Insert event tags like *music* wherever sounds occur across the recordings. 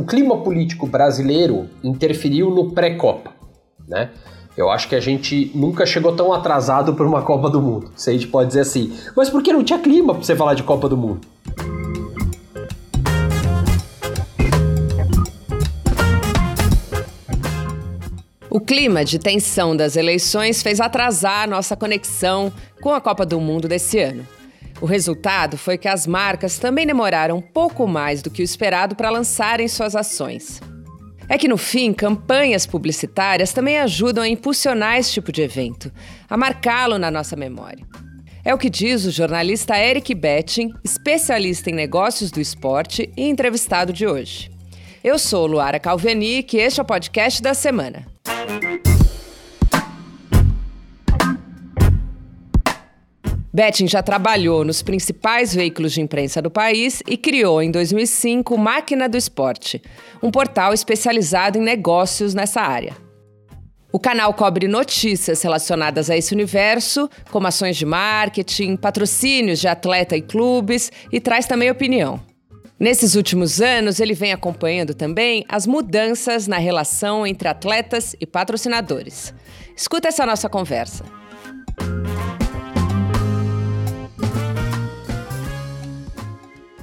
o clima político brasileiro interferiu no pré-Copa, né? Eu acho que a gente nunca chegou tão atrasado para uma Copa do Mundo, se a gente pode dizer assim. Mas porque não tinha clima para você falar de Copa do Mundo? O clima de tensão das eleições fez atrasar nossa conexão com a Copa do Mundo desse ano. O resultado foi que as marcas também demoraram um pouco mais do que o esperado para lançarem suas ações. É que no fim, campanhas publicitárias também ajudam a impulsionar esse tipo de evento, a marcá-lo na nossa memória. É o que diz o jornalista Eric Betting, especialista em negócios do esporte e entrevistado de hoje. Eu sou Luara Calvenic e este é o podcast da semana. Betting já trabalhou nos principais veículos de imprensa do país e criou em 2005 Máquina do Esporte, um portal especializado em negócios nessa área. O canal cobre notícias relacionadas a esse universo, como ações de marketing, patrocínios de atleta e clubes, e traz também opinião. Nesses últimos anos, ele vem acompanhando também as mudanças na relação entre atletas e patrocinadores. Escuta essa nossa conversa.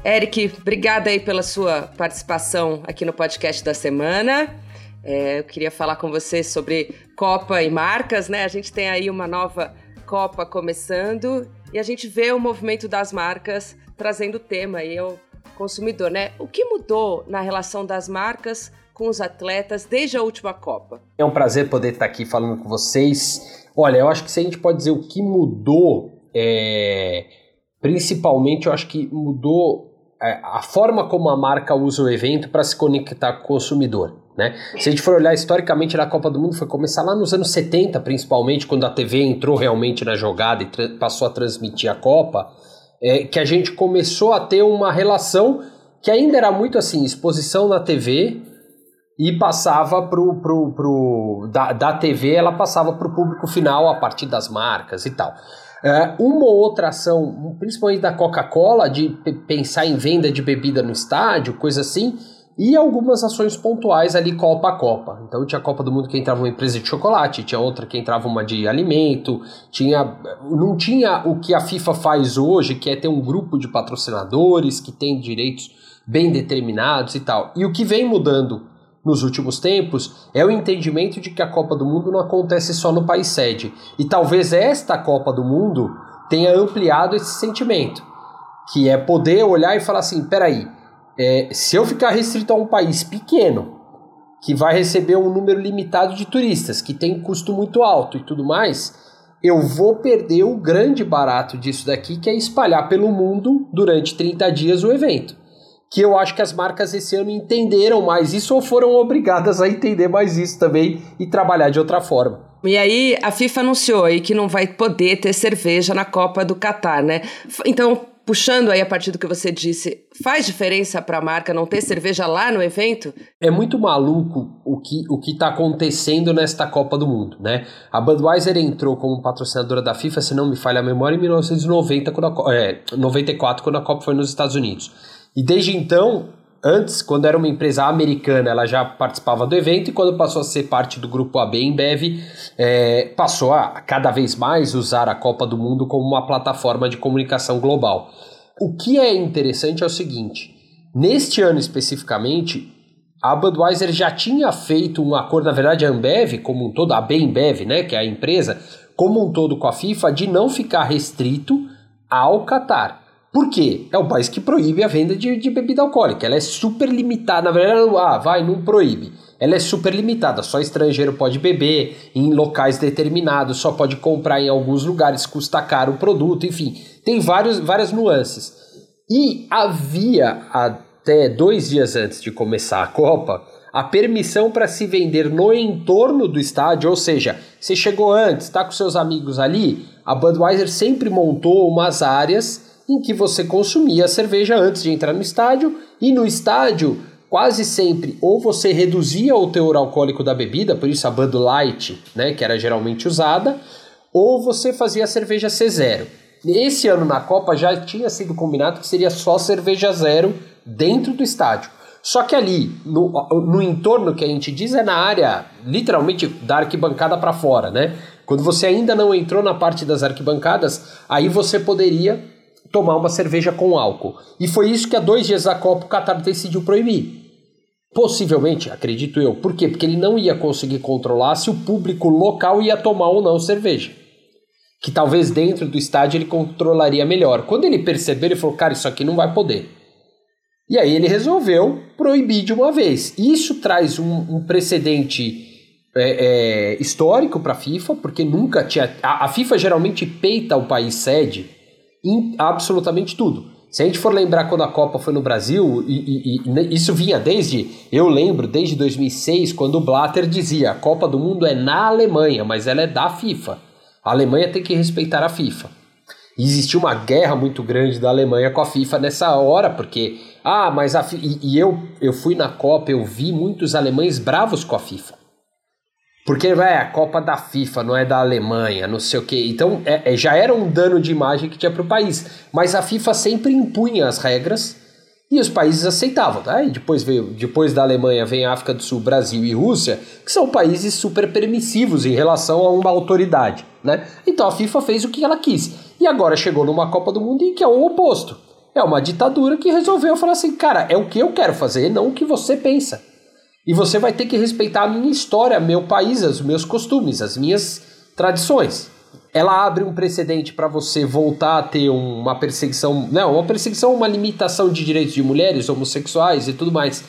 Eric, obrigada aí pela sua participação aqui no podcast da semana. É, eu queria falar com você sobre Copa e marcas, né? A gente tem aí uma nova Copa começando e a gente vê o movimento das marcas trazendo o tema aí ao consumidor, né? O que mudou na relação das marcas com os atletas desde a última Copa? É um prazer poder estar aqui falando com vocês. Olha, eu acho que se a gente pode dizer o que mudou, é... principalmente eu acho que mudou é, a forma como a marca usa o evento para se conectar com o consumidor. Né? Se a gente for olhar historicamente na Copa do Mundo, foi começar lá nos anos 70, principalmente, quando a TV entrou realmente na jogada e passou a transmitir a Copa, é, que a gente começou a ter uma relação que ainda era muito assim, exposição na TV e passava pro, pro, pro da, da TV, ela passava para o público final a partir das marcas e tal. É, uma ou outra ação, principalmente da Coca-Cola, de pensar em venda de bebida no estádio, coisa assim, e algumas ações pontuais ali Copa a Copa. Então tinha a Copa do Mundo que entrava uma empresa de chocolate, tinha outra que entrava uma de alimento, tinha não tinha o que a FIFA faz hoje, que é ter um grupo de patrocinadores que tem direitos bem determinados e tal. E o que vem mudando nos últimos tempos é o entendimento de que a Copa do Mundo não acontece só no país sede. E talvez esta Copa do Mundo tenha ampliado esse sentimento, que é poder olhar e falar assim: peraí, é, se eu ficar restrito a um país pequeno, que vai receber um número limitado de turistas, que tem custo muito alto e tudo mais, eu vou perder o grande barato disso daqui, que é espalhar pelo mundo durante 30 dias o evento que eu acho que as marcas esse ano entenderam mais isso ou foram obrigadas a entender mais isso também e trabalhar de outra forma. E aí a FIFA anunciou aí que não vai poder ter cerveja na Copa do Catar, né? Então, puxando aí a partir do que você disse, faz diferença para a marca não ter cerveja lá no evento? É muito maluco o que o que está acontecendo nesta Copa do Mundo, né? A Budweiser entrou como patrocinadora da FIFA, se não me falha a memória, em 1990, quando a, é, 94, quando a Copa foi nos Estados Unidos. E desde então, antes, quando era uma empresa americana, ela já participava do evento e quando passou a ser parte do grupo AB Embev, é, passou a cada vez mais usar a Copa do Mundo como uma plataforma de comunicação global. O que é interessante é o seguinte: neste ano especificamente, a Budweiser já tinha feito um acordo, na verdade a Ambev como um todo, a Bembev, né, que é a empresa, como um todo com a FIFA, de não ficar restrito ao Qatar. Por quê? É o país que proíbe a venda de, de bebida alcoólica. Ela é super limitada. Na verdade, ah, vai, não proíbe. Ela é super limitada. Só estrangeiro pode beber em locais determinados, só pode comprar em alguns lugares, custa caro o produto, enfim. Tem vários, várias nuances. E havia, até dois dias antes de começar a Copa, a permissão para se vender no entorno do estádio, ou seja, você chegou antes, está com seus amigos ali, a Budweiser sempre montou umas áreas em que você consumia a cerveja antes de entrar no estádio e no estádio quase sempre ou você reduzia o teor alcoólico da bebida, por isso a Bud Light, né, que era geralmente usada, ou você fazia a cerveja C zero. Esse ano na Copa já tinha sido combinado que seria só cerveja zero dentro do estádio. Só que ali, no, no entorno que a gente diz, é na área, literalmente, da arquibancada para fora, né? Quando você ainda não entrou na parte das arquibancadas, aí você poderia tomar uma cerveja com álcool. E foi isso que há dois dias da Copa o Qatar decidiu proibir. Possivelmente, acredito eu. Por quê? Porque ele não ia conseguir controlar se o público local ia tomar ou não cerveja. Que talvez dentro do estádio ele controlaria melhor. Quando ele percebeu, ele falou: cara, isso aqui não vai poder. E aí ele resolveu proibir de uma vez. Isso traz um, um precedente é, é, histórico para a FIFA, porque nunca tinha. A, a, FIFA geralmente peita o país sede em absolutamente tudo. Se a gente for lembrar quando a Copa foi no Brasil, e, e, e, isso vinha desde, eu lembro, desde 2006, quando o Blatter dizia: a Copa do Mundo é na Alemanha, mas ela é da FIFA. A Alemanha tem que respeitar a FIFA. E existiu uma guerra muito grande da Alemanha com a FIFA nessa hora, porque, ah, mas a e, e eu, eu fui na Copa, eu vi muitos alemães bravos com a FIFA. Porque é a Copa da FIFA, não é da Alemanha, não sei o quê. Então é, é, já era um dano de imagem que tinha para o país. Mas a FIFA sempre impunha as regras e os países aceitavam. Tá? Depois, veio, depois da Alemanha vem África do Sul, Brasil e Rússia, que são países super permissivos em relação a uma autoridade. Né? Então a FIFA fez o que ela quis. E agora chegou numa Copa do Mundo em que é o oposto. É uma ditadura que resolveu falar assim, cara, é o que eu quero fazer, não o que você pensa. E você vai ter que respeitar a minha história, meu país, os meus costumes, as minhas tradições. Ela abre um precedente para você voltar a ter uma perseguição, não, uma perseguição, uma limitação de direitos de mulheres, homossexuais e tudo mais,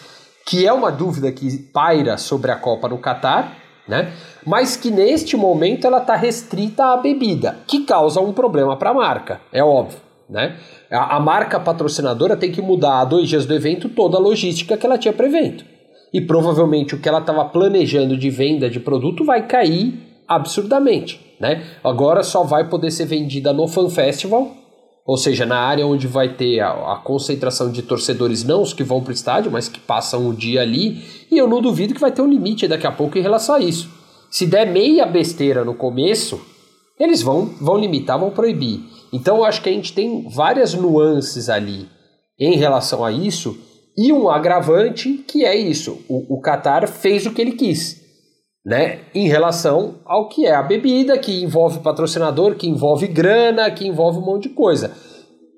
que é uma dúvida que paira sobre a Copa no Catar, né? Mas que neste momento ela está restrita à bebida, que causa um problema para a marca, é óbvio, né? A, a marca patrocinadora tem que mudar a dois dias do evento toda a logística que ela tinha prevento e provavelmente o que ela estava planejando de venda de produto vai cair absurdamente, né? Agora só vai poder ser vendida no Fan Festival, ou seja, na área onde vai ter a, a concentração de torcedores, não os que vão para o estádio, mas que passam o dia ali, e eu não duvido que vai ter um limite daqui a pouco em relação a isso. Se der meia besteira no começo, eles vão, vão limitar, vão proibir. Então eu acho que a gente tem várias nuances ali em relação a isso e um agravante que é isso: o, o Qatar fez o que ele quis. Né, em relação ao que é a bebida, que envolve patrocinador, que envolve grana, que envolve um monte de coisa.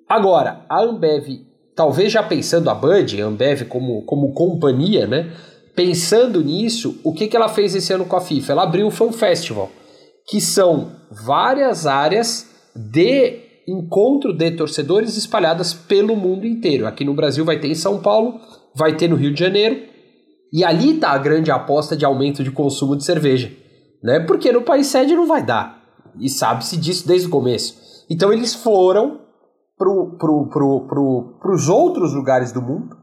Agora, a Ambev, talvez já pensando a Bud, a Ambev como, como companhia, né, pensando nisso, o que, que ela fez esse ano com a FIFA? Ela abriu o Fan Festival, que são várias áreas de encontro de torcedores espalhadas pelo mundo inteiro. Aqui no Brasil vai ter em São Paulo, vai ter no Rio de Janeiro, e ali está a grande aposta de aumento de consumo de cerveja, né? Porque no país sede não vai dar, e sabe-se disso desde o começo. Então eles foram para pro, pro, pro, os outros lugares do mundo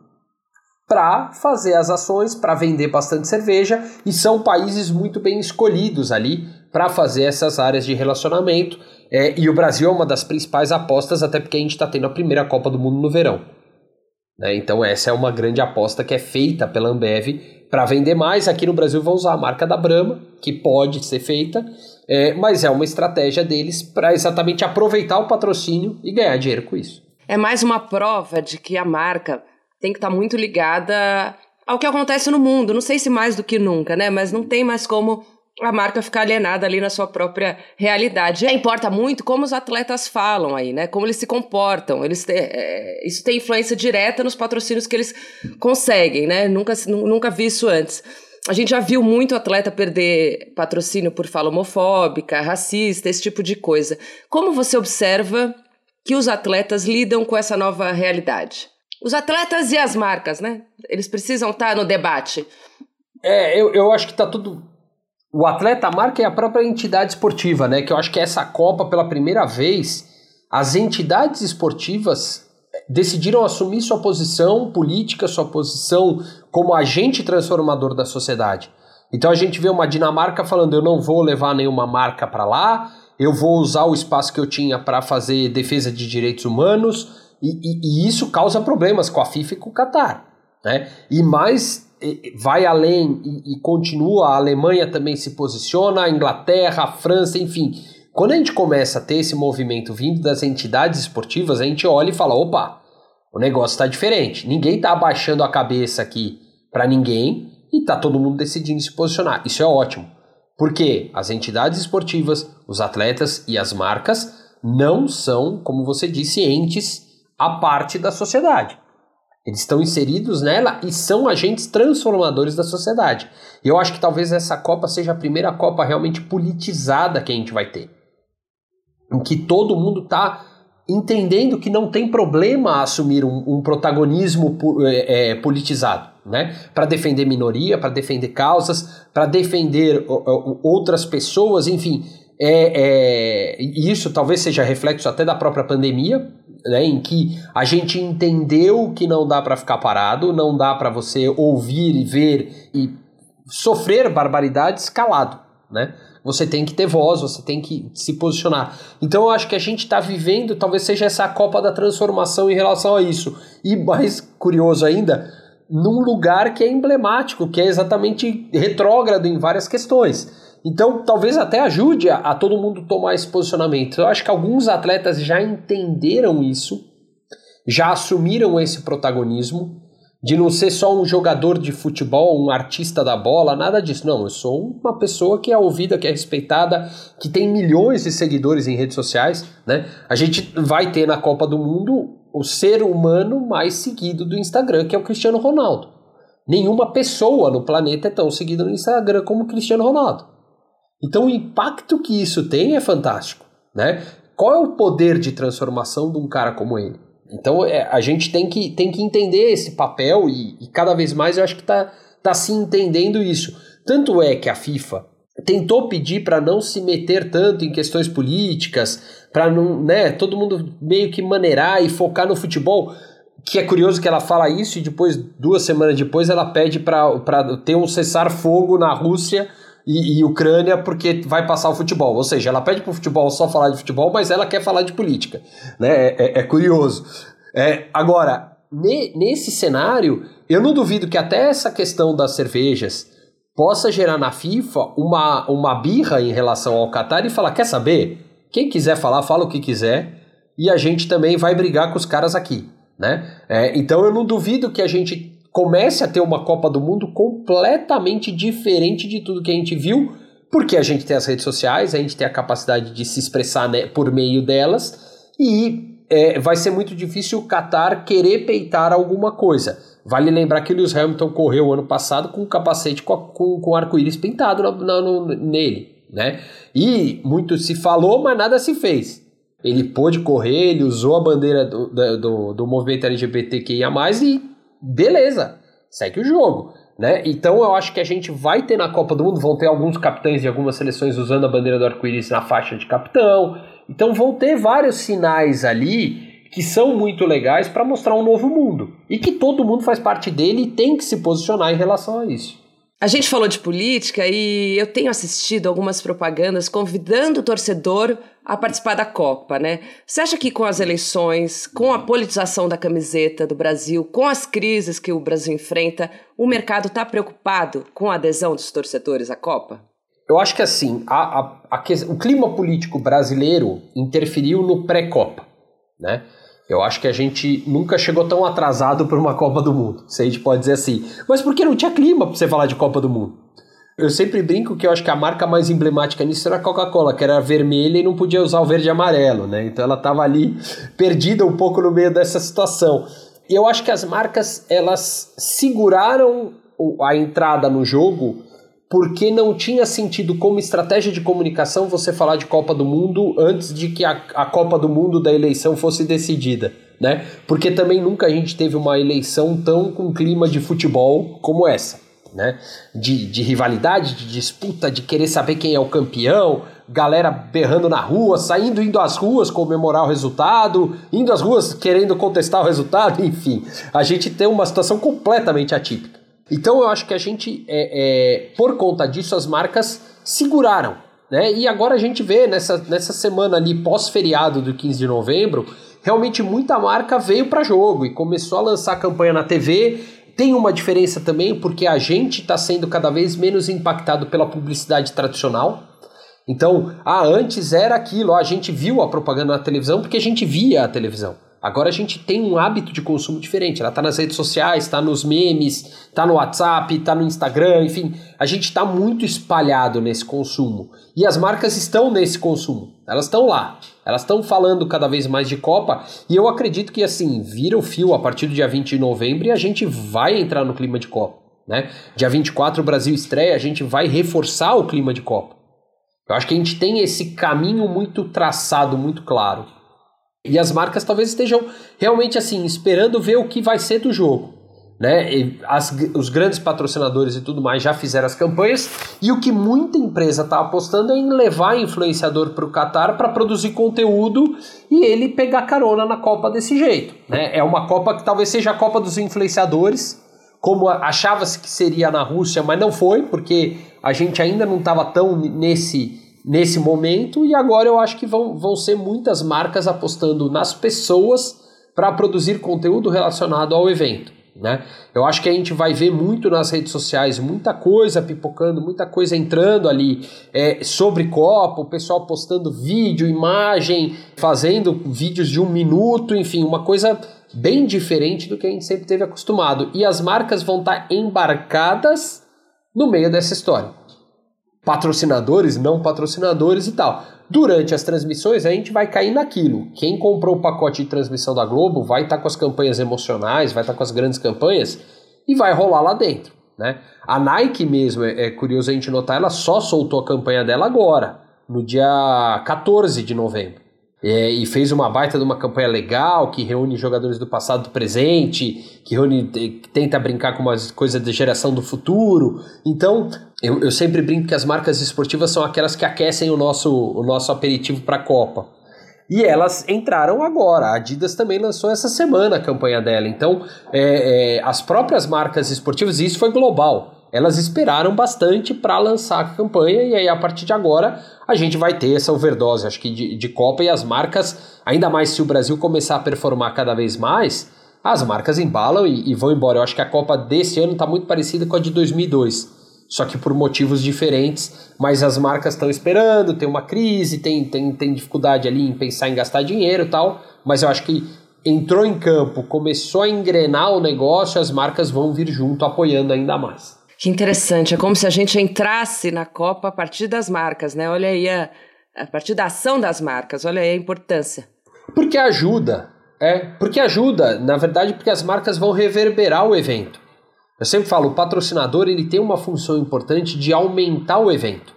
para fazer as ações, para vender bastante cerveja, e são países muito bem escolhidos ali para fazer essas áreas de relacionamento é, e o Brasil é uma das principais apostas, até porque a gente está tendo a primeira Copa do Mundo no verão. Né? Então, essa é uma grande aposta que é feita pela Ambev para vender mais. Aqui no Brasil vão usar a marca da Brahma, que pode ser feita, é, mas é uma estratégia deles para exatamente aproveitar o patrocínio e ganhar dinheiro com isso. É mais uma prova de que a marca tem que estar tá muito ligada ao que acontece no mundo. Não sei se mais do que nunca, né? Mas não tem mais como a marca ficar alienada ali na sua própria realidade. E importa muito como os atletas falam aí, né? Como eles se comportam. Eles têm, é, isso tem influência direta nos patrocínios que eles conseguem, né? Nunca, nunca vi isso antes. A gente já viu muito atleta perder patrocínio por fala homofóbica, racista, esse tipo de coisa. Como você observa que os atletas lidam com essa nova realidade? Os atletas e as marcas, né? Eles precisam estar no debate. É, eu, eu acho que está tudo o atleta marca é a própria entidade esportiva, né? Que eu acho que essa Copa, pela primeira vez, as entidades esportivas decidiram assumir sua posição política, sua posição como agente transformador da sociedade. Então a gente vê uma Dinamarca falando: eu não vou levar nenhuma marca para lá, eu vou usar o espaço que eu tinha para fazer defesa de direitos humanos, e, e, e, isso causa problemas com a FIFA e com o Qatar. Né? E mais vai além e, e, continua, a Alemanha também se posiciona, a Inglaterra, a França, enfim. Quando a gente começa a ter esse movimento vindo das entidades esportivas, a gente olha e fala: opa, O negócio está diferente. Ninguém está abaixando a cabeça aqui para ninguém e está todo mundo decidindo se posicionar. Isso é ótimo. Porque as entidades esportivas, os atletas e as marcas não são, como você disse, entes à parte da sociedade. Eles estão inseridos nela e são agentes transformadores da sociedade. E eu acho que talvez essa Copa seja a primeira Copa realmente politizada que a gente vai ter. Em que todo mundo está entendendo que não tem problema assumir um, um protagonismo é, é, politizado, né? Para defender minoria, para defender causas, para defender outras pessoas, enfim. É, é, isso talvez seja reflexo até da própria pandemia, né, em que a gente entendeu que não dá para ficar parado, não dá para você ouvir e ver e sofrer barbaridades calado, né? Você tem que ter voz, você tem que se posicionar. Então eu acho que a gente está vivendo, talvez seja essa Copa da Transformação em relação a isso. E mais curioso ainda, num lugar que é emblemático, que é exatamente retrógrado em várias questões. Então, talvez até ajude a, a, todo mundo tomar esse posicionamento. Eu acho que alguns atletas já entenderam isso, já assumiram esse protagonismo, de não ser só um jogador de futebol, um artista da bola, nada disso. Não, eu sou uma pessoa que é ouvida, que é respeitada, que tem milhões de seguidores em redes sociais, né? A gente vai ter na Copa do Mundo o ser humano mais seguido do Instagram, que é o Cristiano Ronaldo. Nenhuma pessoa no planeta é tão seguida no Instagram como o Cristiano Ronaldo. Então o impacto que isso tem é fantástico, né? Qual é o poder de transformação de um cara como ele? Então é, a gente tem que, tem que entender esse papel e, e cada vez mais eu acho que está tá se entendendo isso. Tanto é que a FIFA tentou pedir para não se meter tanto em questões políticas, para não, né, todo mundo meio que maneirar e focar no futebol. Que é curioso que ela fala isso e depois, duas semanas depois, ela pede para ter um cessar-fogo na Rússia e, e, Ucrânia porque vai passar o futebol. Ou seja, ela pede para o futebol só falar de futebol, mas ela quer falar de política. Né? É, é, é curioso. É, agora, ne, nesse cenário, eu não duvido que até essa questão das cervejas possa gerar na FIFA uma, uma birra em relação ao Qatar e falar: quer saber? Quem quiser falar, fala o que quiser e a gente também vai brigar com os caras aqui. Né? É, então eu não duvido que a gente comece a ter uma Copa do Mundo completamente diferente de tudo que a gente viu, porque a gente tem as redes sociais, a gente tem a capacidade de se expressar né, por meio delas, e é, vai ser muito difícil o Qatar querer peitar alguma coisa. Vale lembrar que o Lewis Hamilton correu ano passado com um capacete com, com, com arco-íris pintado no, nele, né? E muito se falou, mas nada se fez. Ele pôde correr, ele usou a bandeira do, do, do movimento LGBTQIA+, e beleza, segue o jogo. Né? Então eu acho que a gente vai ter na Copa do Mundo, vão ter alguns capitães de algumas seleções usando a bandeira do arco-íris na faixa de capitão. Então vão ter vários sinais ali que são muito legais para mostrar um novo mundo. E que todo mundo faz parte dele e tem que se posicionar em relação a isso. A gente falou de política e eu tenho assistido algumas propagandas convidando o torcedor a participar da Copa, né? Você acha que com as eleições, com a politização da camiseta do Brasil, com as crises que o Brasil enfrenta, o mercado está preocupado com a adesão dos torcedores à Copa? Eu acho que assim, a, a, a, o clima político brasileiro interferiu no pré-Copa, né? Eu acho que a gente nunca chegou tão atrasado para uma Copa do Mundo, se a gente pode dizer assim. Mas porque não tinha clima para você falar de Copa do Mundo. Eu sempre brinco que eu acho que a marca mais emblemática nisso era a Coca-Cola, que era vermelha e não podia usar o verde e amarelo, né? Então ela estava ali perdida um pouco no meio dessa situação. E eu acho que as marcas elas seguraram a entrada no jogo porque não tinha sentido como estratégia de comunicação você falar de Copa do Mundo antes de que a, a Copa do Mundo da eleição fosse decidida, né? Porque também nunca a gente teve uma eleição tão com clima de futebol como essa, né? De, de rivalidade, de disputa, de querer saber quem é o campeão, galera berrando na rua, saindo, indo às ruas comemorar o resultado, indo às ruas querendo contestar o resultado, *laughs* enfim. A gente tem uma situação completamente atípica. Então eu acho que a gente, é, é, por conta disso, as marcas seguraram. Né? E agora a gente vê nessa, nessa semana ali pós-feriado do 15 de novembro, realmente muita marca veio para jogo e começou a lançar campanha na TV. Tem uma diferença também porque a gente está sendo cada vez menos impactado pela publicidade tradicional. Então, ah, antes era aquilo, a gente viu a propaganda na televisão porque a gente via a televisão. Agora a gente tem um hábito de consumo diferente. Ela está nas redes sociais, está nos memes, está no WhatsApp, está no Instagram, enfim, a gente está muito espalhado nesse consumo. E as marcas estão nesse consumo. Elas estão lá. Elas estão falando cada vez mais de Copa. E eu acredito que assim, vira o fio a partir do dia 20 de novembro e a gente vai entrar no clima de Copa. Né? Dia 24 o Brasil estreia, a gente vai reforçar o clima de Copa. Eu acho que a gente tem esse caminho muito traçado, muito claro. E as marcas talvez estejam realmente assim, esperando ver o que vai ser do jogo. Né? As, os grandes patrocinadores e tudo mais já fizeram as campanhas, e o que muita empresa está apostando é em levar influenciador para o Qatar para produzir conteúdo e ele pegar carona na Copa desse jeito. Né? É uma Copa que talvez seja a Copa dos influenciadores, como achava-se que seria na Rússia, mas não foi, porque a gente ainda não estava tão nesse nesse momento, e agora eu acho que vão, vão ser muitas marcas apostando nas pessoas para produzir conteúdo relacionado ao evento. Né? Eu acho que a gente vai ver muito nas redes sociais, muita coisa pipocando, muita coisa entrando ali é, sobre Copa, o pessoal postando vídeo, imagem, fazendo vídeos de um minuto, enfim, uma coisa bem diferente do que a gente sempre teve acostumado. E as marcas vão estar tá embarcadas no meio dessa história patrocinadores, não patrocinadores e tal. Durante as transmissões a gente vai cair naquilo. Quem comprou o pacote de transmissão da Globo vai estar tá com as campanhas emocionais, vai estar tá com as grandes campanhas e vai rolar lá dentro. Né? A Nike mesmo, é, é curioso a gente notar, ela só soltou a campanha dela agora, no dia 14 de novembro. É, e fez uma baita de uma campanha legal que reúne jogadores do passado do presente, que reúne, tenta brincar com uma coisa de geração do futuro. Então, eu, eu sempre brinco que as marcas esportivas são aquelas que aquecem o nosso, o nosso aperitivo para a Copa. E elas entraram agora. A Adidas também lançou essa semana a campanha dela. Então, é, é, as próprias marcas esportivas, e isso foi global elas esperaram bastante para lançar a campanha e aí a partir de agora a gente vai ter essa overdose, acho que de, de Copa e as marcas, ainda mais se o Brasil começar a performar cada vez mais, as marcas embalam e, e vão embora. Eu acho que a Copa desse ano está muito parecida com a de 2002, só que por motivos diferentes, mas as marcas estão esperando, tem uma crise, tem, tem, tem dificuldade ali em pensar em gastar dinheiro e tal, mas eu acho que entrou em campo, começou a engrenar o negócio, as marcas vão vir junto apoiando ainda mais. Que interessante, é como se a gente entrasse na Copa a partir das marcas, né? Olha aí a, a partir da ação das marcas, olha aí a importância. Porque ajuda, é, porque ajuda, na verdade, porque as marcas vão reverberar o evento. Eu sempre falo, o patrocinador ele tem uma função importante de aumentar o evento.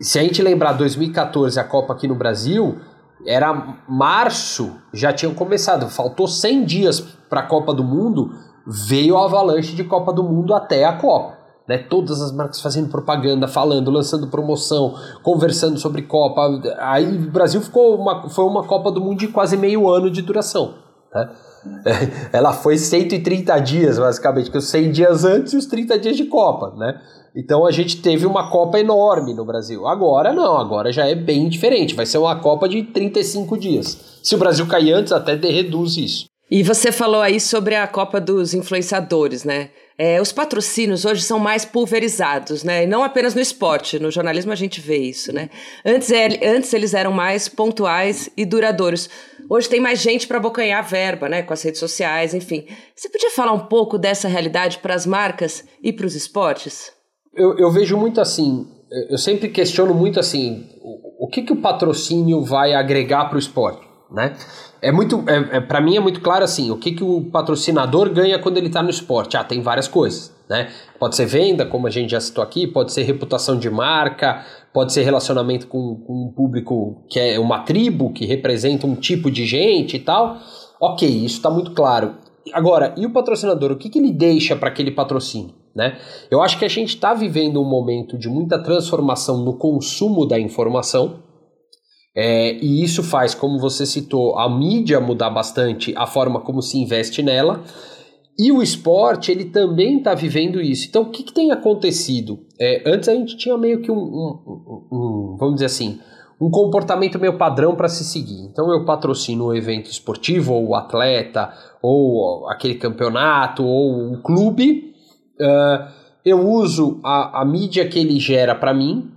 Se a gente lembrar 2014 a Copa aqui no Brasil, era março, já tinham começado, faltou 100 dias para a Copa do Mundo, veio a avalanche de Copa do Mundo até a Copa. Né, todas as marcas fazendo propaganda, falando, lançando promoção, conversando sobre Copa. Aí o Brasil ficou uma, foi uma Copa do Mundo de quase meio ano de duração. Né? *laughs* Ela foi 130 dias, basicamente, que os 100 dias antes e os 30 dias de Copa. Né? Então a gente teve uma Copa enorme no Brasil. Agora não, agora já é bem diferente. Vai ser uma Copa de 35 dias. Se o Brasil cair antes, até reduz isso. E você falou aí sobre a Copa dos Influenciadores, né? É, os patrocínios hoje são mais pulverizados, né? E não apenas no esporte, no jornalismo a gente vê isso, né? Antes, é, antes eles eram mais pontuais e duradouros. Hoje tem mais gente para abocanhar verba, né? Com as redes sociais, enfim. Você podia falar um pouco dessa realidade para as marcas e para os esportes? Eu, eu, vejo muito assim, eu sempre questiono muito assim, o, o que, que o patrocínio vai agregar para o esporte, né? É muito, é, é para mim é muito claro assim, o que, que o patrocinador ganha quando ele está no esporte? Ah, tem várias coisas, né? Pode ser venda, como a gente já citou aqui, pode ser reputação de marca, pode ser relacionamento com, com um público que é uma tribo, que representa um tipo de gente e tal. Ok, isso está muito claro. Agora, e o patrocinador? O que, que ele deixa para aquele patrocínio? Né? Eu acho que a gente está vivendo um momento de muita transformação no consumo da informação, é, e isso faz, como você citou, a mídia mudar bastante a forma como se investe nela. E o esporte, ele também está vivendo isso. Então, o que, que tem acontecido? É, antes a gente tinha meio que um, um, um, vamos dizer assim, um comportamento meio padrão para se seguir. Então, eu patrocino o evento esportivo, ou o atleta, ou aquele campeonato, ou o clube. Uh, eu uso a, a mídia que ele gera para mim,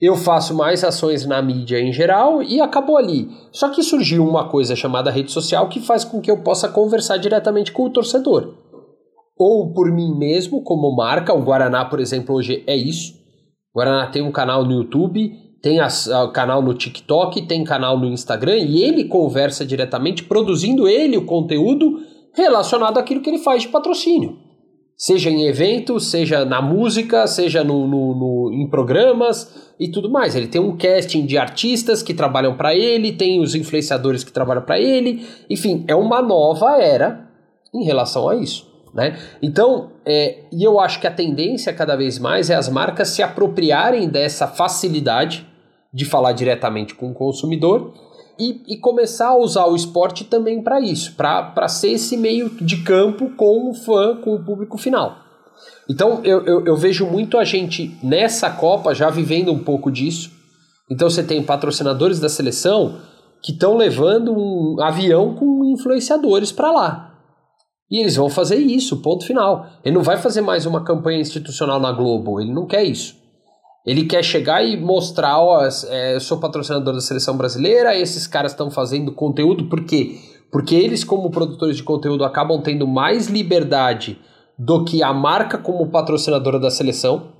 eu faço mais ações na mídia em geral e acabou ali. Só que surgiu uma coisa chamada rede social que faz com que eu possa conversar diretamente com o torcedor. Ou por mim mesmo, como marca, o Guaraná, por exemplo, hoje é isso. O Guaraná tem um canal no YouTube, tem o canal no TikTok, tem canal no Instagram e ele conversa diretamente, produzindo ele o conteúdo relacionado àquilo que ele faz de patrocínio. Seja em eventos, seja na música, seja no, no, no em programas e tudo mais. Ele tem um casting de artistas que trabalham para ele, tem os influenciadores que trabalham para ele. Enfim, é uma nova era em relação a isso. Né? Então, é, e eu acho que a tendência cada vez mais é as marcas se apropriarem dessa facilidade de falar diretamente com o consumidor e, e começar a usar o esporte também para isso, para ser esse meio de campo com o fã, com o público final. Então eu, eu, eu vejo muito a gente nessa Copa já vivendo um pouco disso. Então você tem patrocinadores da seleção que estão levando um avião com influenciadores para lá. E eles vão fazer isso, ponto final. Ele não vai fazer mais uma campanha institucional na Globo, ele não quer isso. Ele quer chegar e mostrar, ó, é, eu sou patrocinador da seleção brasileira, esses caras estão fazendo conteúdo, por quê? Porque eles, como produtores de conteúdo, acabam tendo mais liberdade do que a marca como patrocinadora da seleção,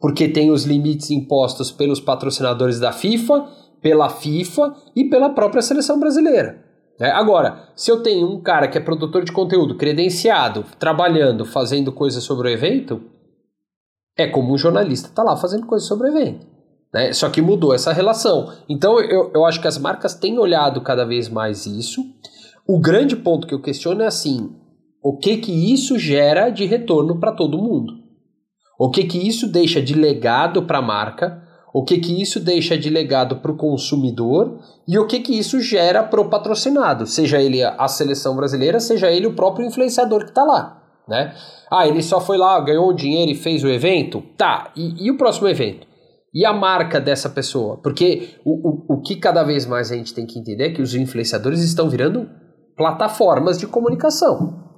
porque tem os limites impostos pelos patrocinadores da FIFA, pela FIFA e pela própria seleção brasileira. É, agora, se eu tenho um cara que é produtor de conteúdo, credenciado, trabalhando, fazendo coisas sobre o evento, é como um jornalista tá lá fazendo coisas sobre o evento. Né? Só que mudou essa relação. Então eu, eu acho que as marcas têm olhado cada vez mais isso. O grande ponto que eu questiono é assim: o que que isso gera de retorno para todo mundo? O que que isso deixa de legado para a marca? O que que isso deixa de legado para o consumidor? E o que que isso gera para o patrocinado? Seja ele a seleção brasileira, seja ele o próprio influenciador que está lá né? Ah, ele só foi lá, ganhou dinheiro e fez o evento? Tá, e, e o próximo evento? E a marca dessa pessoa? Porque o, o, o que cada vez mais a gente tem que entender é que os influenciadores estão virando plataformas de comunicação.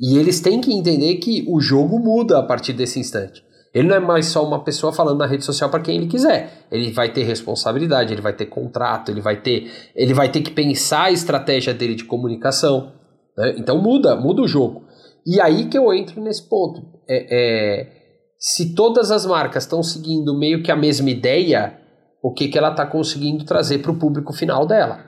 E eles têm que entender que o jogo muda a partir desse instante. Ele não é mais só uma pessoa falando na rede social para quem ele quiser. Ele vai ter responsabilidade, ele vai ter contrato, ele vai ter, ele vai ter que pensar a estratégia dele de comunicação. Né? Então muda, muda o jogo. E aí que eu entro nesse ponto. É, é, se todas as marcas estão seguindo meio que a mesma ideia, o que, que ela está conseguindo trazer para o público final dela?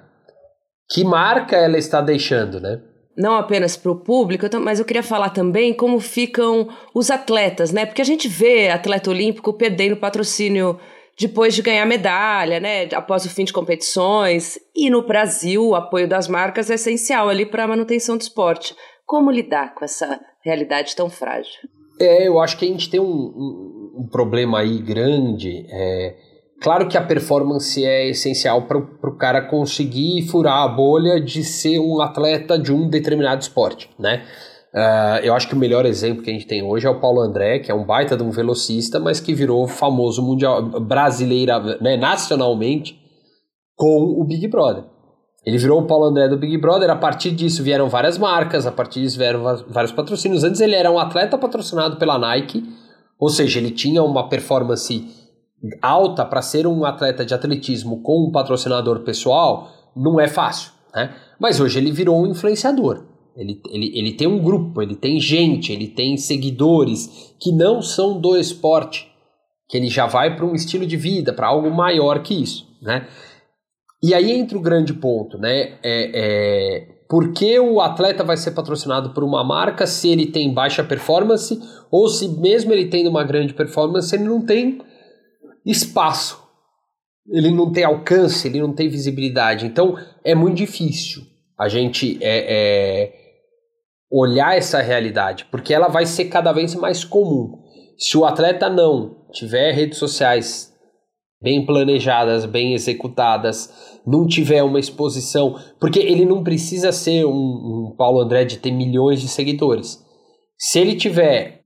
Que marca ela está deixando, né? Não apenas para o público, mas eu queria falar também como ficam os atletas, né? Porque a gente vê atleta olímpico perdendo patrocínio depois de ganhar medalha, né? Após o fim de competições. E no Brasil, o apoio das marcas é essencial ali para a manutenção do esporte. Como lidar com essa realidade tão frágil? É, eu acho que a gente tem um, um, um problema aí grande. É, claro que a performance é essencial para o cara conseguir furar a bolha de ser um atleta de um determinado esporte, né? Uh, eu acho que o melhor exemplo que a gente tem hoje é o Paulo André, que é um baita de um velocista, mas que virou famoso mundial brasileira, né, nacionalmente, com o Big Brother. Ele virou o Paulo André do Big Brother, a partir disso vieram várias marcas, a partir disso vieram vários patrocínios. Antes ele era um atleta patrocinado pela Nike, ou seja, ele tinha uma performance alta para ser um atleta de atletismo com um patrocinador pessoal, não é fácil, né? Mas hoje ele virou um influenciador. Ele, ele, ele tem um grupo, ele tem gente, ele tem seguidores que não são do esporte, que ele já vai para um estilo de vida, para algo maior que isso, né? E aí entra o grande ponto, né? É, é, por que o atleta vai ser patrocinado por uma marca se ele tem baixa performance ou se mesmo ele tendo uma grande performance ele não tem espaço, ele não tem alcance, ele não tem visibilidade. Então é muito difícil a gente é, é, olhar essa realidade, porque ela vai ser cada vez mais comum. Se o atleta não tiver redes sociais bem planejadas, bem executadas, não tiver uma exposição, porque ele não precisa ser um, um Paulo André de ter milhões de seguidores. Se ele tiver,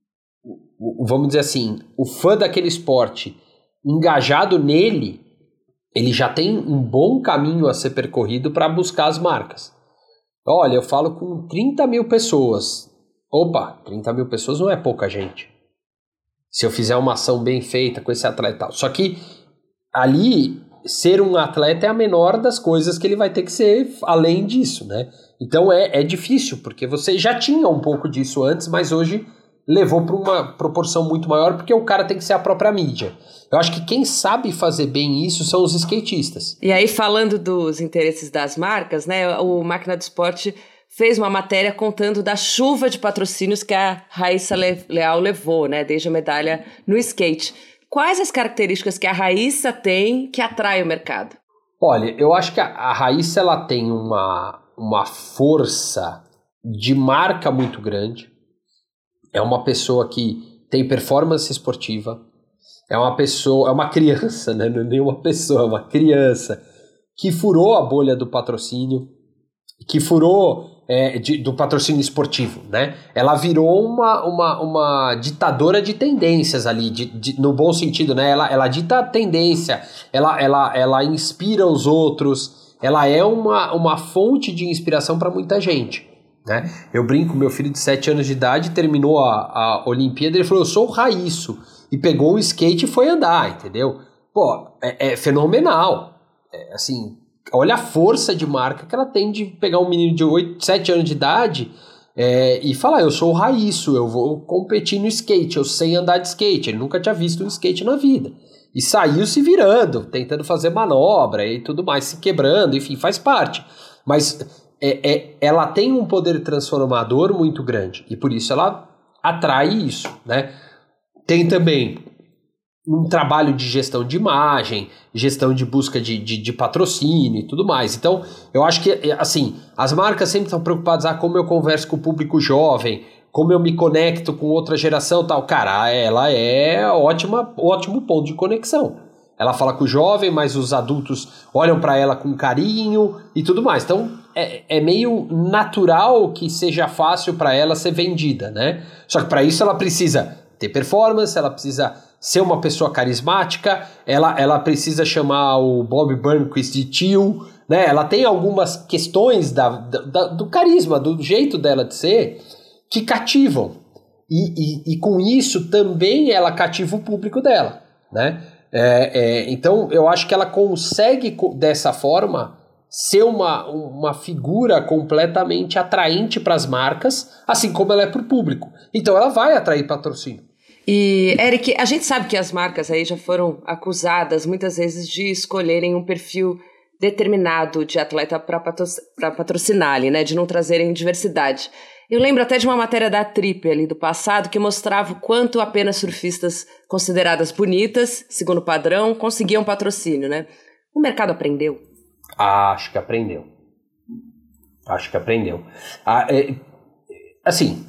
vamos dizer assim, o fã daquele esporte engajado nele, ele já tem um bom caminho a ser percorrido para buscar as marcas. Olha, eu falo com 30 mil pessoas. Opa, 30 mil pessoas não é pouca gente. Se eu fizer uma ação bem feita com esse atleta. Só que ali ser um atleta é a menor das coisas que ele vai ter que ser além disso, né? Então é, é difícil, porque você já tinha um pouco disso antes, mas hoje levou para uma proporção muito maior, porque o cara tem que ser a própria mídia. Eu acho que quem sabe fazer bem isso são os skatistas. E aí, falando dos interesses das marcas, né? O Máquina do Esporte fez uma matéria contando da chuva de patrocínios que a Raíssa Leal levou, né? Desde a medalha no skate. Quais as características que a Raíssa tem que atrai o mercado? Olha, eu acho que a, a Raíssa ela tem uma, uma força de marca muito grande. É uma pessoa que tem performance esportiva. É uma pessoa, é uma criança, né? Não é nem uma pessoa, é uma criança que furou a bolha do patrocínio, que furou é, de, do patrocínio esportivo, né? Ela virou uma, uma, uma ditadora de tendências ali, de, de, no bom sentido, né? Ela, ela dita tendência, ela, ela, ela inspira os outros, ela é uma, uma fonte de inspiração para muita gente. Né? Eu brinco, meu filho de 7 anos de idade terminou a, a Olimpíada, ele falou, eu sou o e pegou um skate e foi andar, entendeu? Pô, é, é fenomenal, é, assim, olha a força de marca que ela tem de pegar um menino de 8, 7 anos de idade é, e falar: Eu sou o Raísso, eu vou competir no skate, eu sei andar de skate. Ele nunca tinha visto um skate na vida. E saiu se virando, tentando fazer manobra e tudo mais, se quebrando, enfim, faz parte. Mas é, é, ela tem um poder transformador muito grande e por isso ela atrai isso, né? Tem também um trabalho de gestão de imagem, gestão de busca de, de, de, patrocínio e tudo mais. Então, eu acho que, é, assim, as marcas sempre estão preocupadas, ah, como eu converso com o público jovem, como eu me conecto com outra geração tal. Cara, ela é ótima, ótimo ponto de conexão. Ela fala com o jovem, mas os adultos olham para ela com carinho e tudo mais. Então, é, é meio natural que seja fácil para ela ser vendida, né? Só que para isso ela precisa ter performance, ela precisa ser uma pessoa carismática, ela, ela precisa chamar o Bob Burnquist de tio, né? Ela tem algumas questões da, da, do carisma, do jeito dela de ser, que cativam. E, e, e com isso também ela cativa o público dela, né? É, é, então eu acho que ela consegue dessa forma ser uma, uma figura completamente atraente para as marcas, assim como ela é para o público. Então ela vai atrair patrocínio. E, Eric, a gente sabe que as marcas aí já foram acusadas muitas vezes de escolherem um perfil determinado de atleta para patrocinar ali, né? De não trazerem diversidade. Eu lembro até de uma matéria da Trip ali do passado que mostrava o quanto apenas surfistas consideradas bonitas, segundo o padrão, conseguiam patrocínio, né? O mercado aprendeu? Acho que aprendeu. Acho que aprendeu. Ah, é, assim,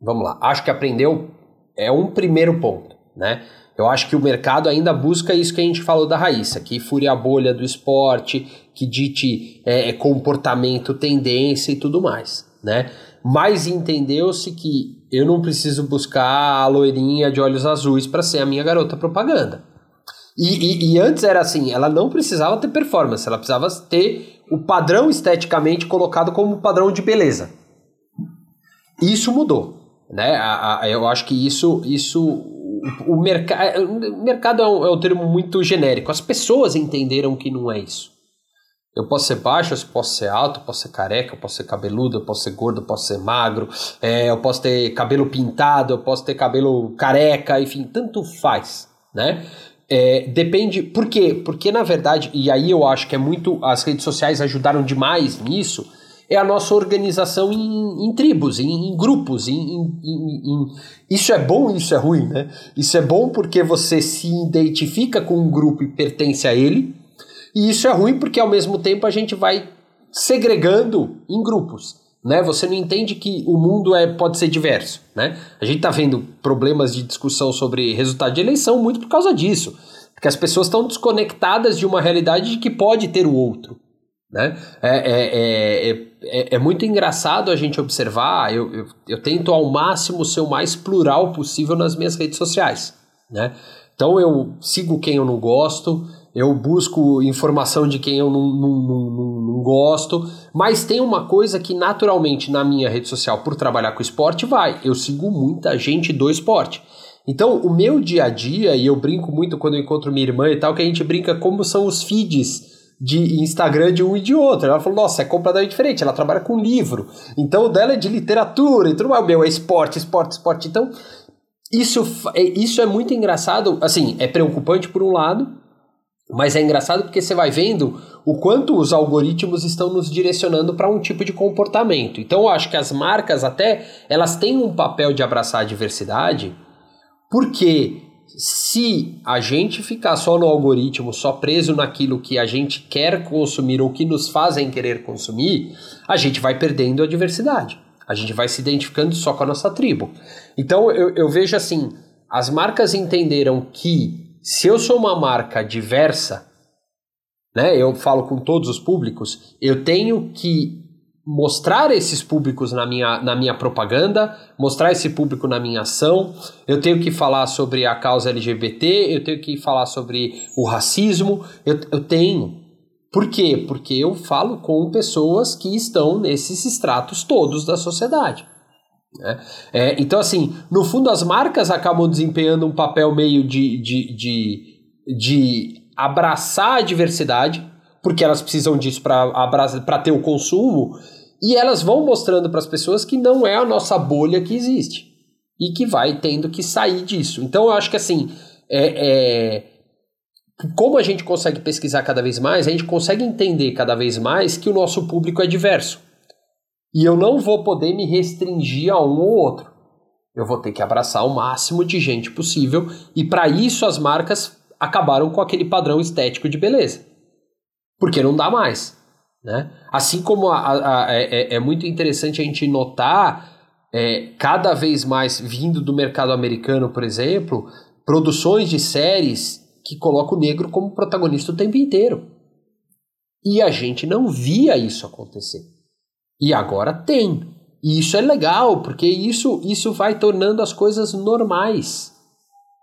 vamos lá. Acho que aprendeu é um primeiro ponto, né? Eu acho que o mercado ainda busca isso que a gente falou da Raíssa, que fure a bolha do esporte, que dite é, é comportamento, tendência e tudo mais, né? Mas entendeu-se que eu não preciso buscar a loirinha de olhos azuis para ser a minha garota propaganda. E, e, e, antes era assim, ela não precisava ter performance, ela precisava ter o padrão esteticamente colocado como padrão de beleza. Isso mudou. Né? A, a, eu acho que isso, isso o, o, mercado o mercado é um, é um termo muito genérico. As pessoas entenderam que não é isso. Eu posso ser baixo, eu posso ser alto, eu posso ser careca, eu posso ser cabeludo, eu posso ser gordo, eu posso ser magro, é, eu posso ter cabelo pintado, eu posso ter cabelo careca, enfim, tanto faz, né? É, depende. Por quê? Porque, na verdade, e aí eu acho que é muito. As redes sociais ajudaram demais nisso é a nossa organização em, em tribos, em, em grupos. Em, em, Isso é bom isso é ruim, né? Isso é bom porque você se identifica com um grupo e pertence a ele, e isso é ruim porque ao mesmo tempo a gente vai segregando em grupos. Né? Você não entende que o mundo é, pode ser diverso. Né? A gente está vendo problemas de discussão sobre resultado de eleição muito por causa disso. Porque as pessoas estão desconectadas de uma realidade de que pode ter o outro. Né? É, é, é, é, é, muito engraçado a gente observar. Eu, eu, eu, tento ao máximo ser o mais plural possível nas minhas redes sociais. Né? Então eu sigo quem eu não gosto, eu busco informação de quem eu não, não, não, não, gosto, mas tem uma coisa que naturalmente na minha rede social, por trabalhar com esporte, vai. Eu sigo muita gente do esporte. Então, o meu dia a dia, e eu brinco muito quando eu encontro minha irmã e tal, que a gente brinca como são os feeds de Instagram de um e de outro. Ela falou, nossa, é completamente diferente, ela trabalha com livro. Então, o dela é de literatura, e tudo mais. O meu é esporte, esporte, esporte. Então, isso, é, isso é muito engraçado. Assim, é preocupante por um lado, mas é engraçado porque você vai vendo o quanto os algoritmos estão nos direcionando para um tipo de comportamento. Então, eu acho que as marcas até, elas têm um papel de abraçar a diversidade, porque se a gente ficar só no algoritmo, só preso naquilo que a gente quer consumir ou que nos fazem querer consumir, a gente vai perdendo a diversidade. A gente vai se identificando só com a nossa tribo. Então eu, eu vejo assim: as marcas entenderam que se eu sou uma marca diversa, né, eu falo com todos os públicos, eu tenho que mostrar esses públicos na minha, na minha propaganda, mostrar esse público na minha ação. Eu tenho que falar sobre a causa LGBT, eu tenho que falar sobre o racismo. Eu, eu tenho. Por quê? Porque eu falo com pessoas que estão nesses estratos todos da sociedade. Né? É, então, assim, no fundo, as marcas acabam desempenhando um papel meio de, de, de, de abraçar a diversidade, porque elas precisam disso para ter o consumo, e elas vão mostrando para as pessoas que não é a nossa bolha que existe e que vai tendo que sair disso. Então eu acho que assim, é, é, como a gente consegue pesquisar cada vez mais, a gente consegue entender cada vez mais que o nosso público é diverso. E eu não vou poder me restringir a um ou outro. Eu vou ter que abraçar o máximo de gente possível e para isso as marcas acabaram com aquele padrão estético de beleza. Porque não dá mais. Né? Assim como a, a, a, é, é, muito interessante a gente notar, é, cada vez mais vindo do mercado americano, por exemplo, produções de séries que colocam o negro como protagonista o tempo inteiro. E a gente não via isso acontecer. E agora tem. E isso é legal, porque isso, isso vai tornando as coisas normais.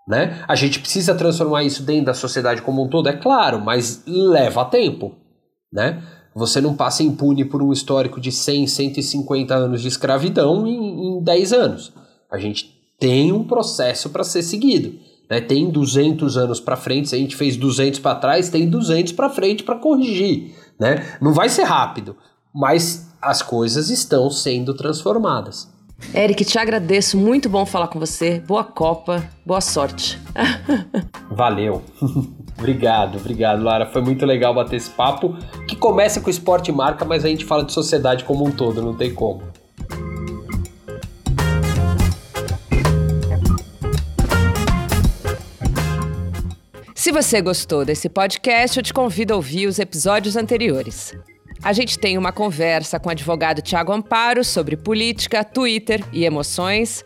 Né? A gente precisa transformar isso dentro da sociedade como um todo, é claro, mas leva tempo. Né? Você não passa impune por um histórico de 100, 150 anos de escravidão em, em 10 anos. A gente tem um processo para ser seguido. Né? Tem 200 anos para frente, se a gente fez 200 para trás, tem 200 para frente para corrigir. Né? Não vai ser rápido, mas as coisas estão sendo transformadas. Eric, te agradeço. Muito bom falar com você. Boa Copa, boa sorte. *laughs* Valeu. *laughs* obrigado, obrigado, Lara. Foi muito legal bater esse papo. Que começa com esporte e marca, mas a gente fala de sociedade como um todo, não tem como. Se você gostou desse podcast, eu te convido a ouvir os episódios anteriores. A gente tem uma conversa com o advogado Tiago Amparo sobre política, Twitter e emoções.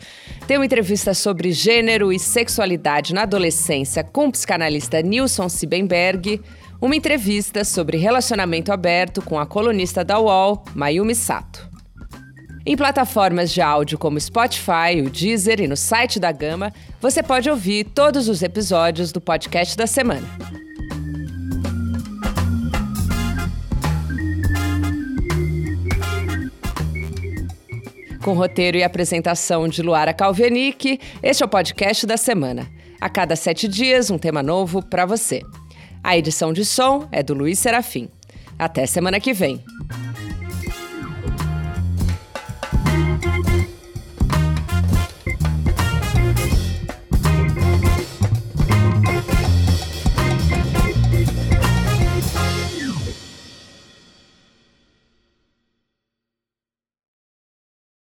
Tem uma entrevista sobre gênero e sexualidade na adolescência com o psicanalista Nilson Sibenberg. Uma entrevista sobre relacionamento aberto com a colunista da UOL, Mayumi Sato. Em plataformas de áudio como Spotify, o Deezer e no site da Gama, você pode ouvir todos os episódios do podcast da semana. Com roteiro e apresentação de Luara Calvenic, este é o podcast da semana. A cada sete dias, um tema novo para você. A edição de som é do Luiz Serafim. Até semana que vem.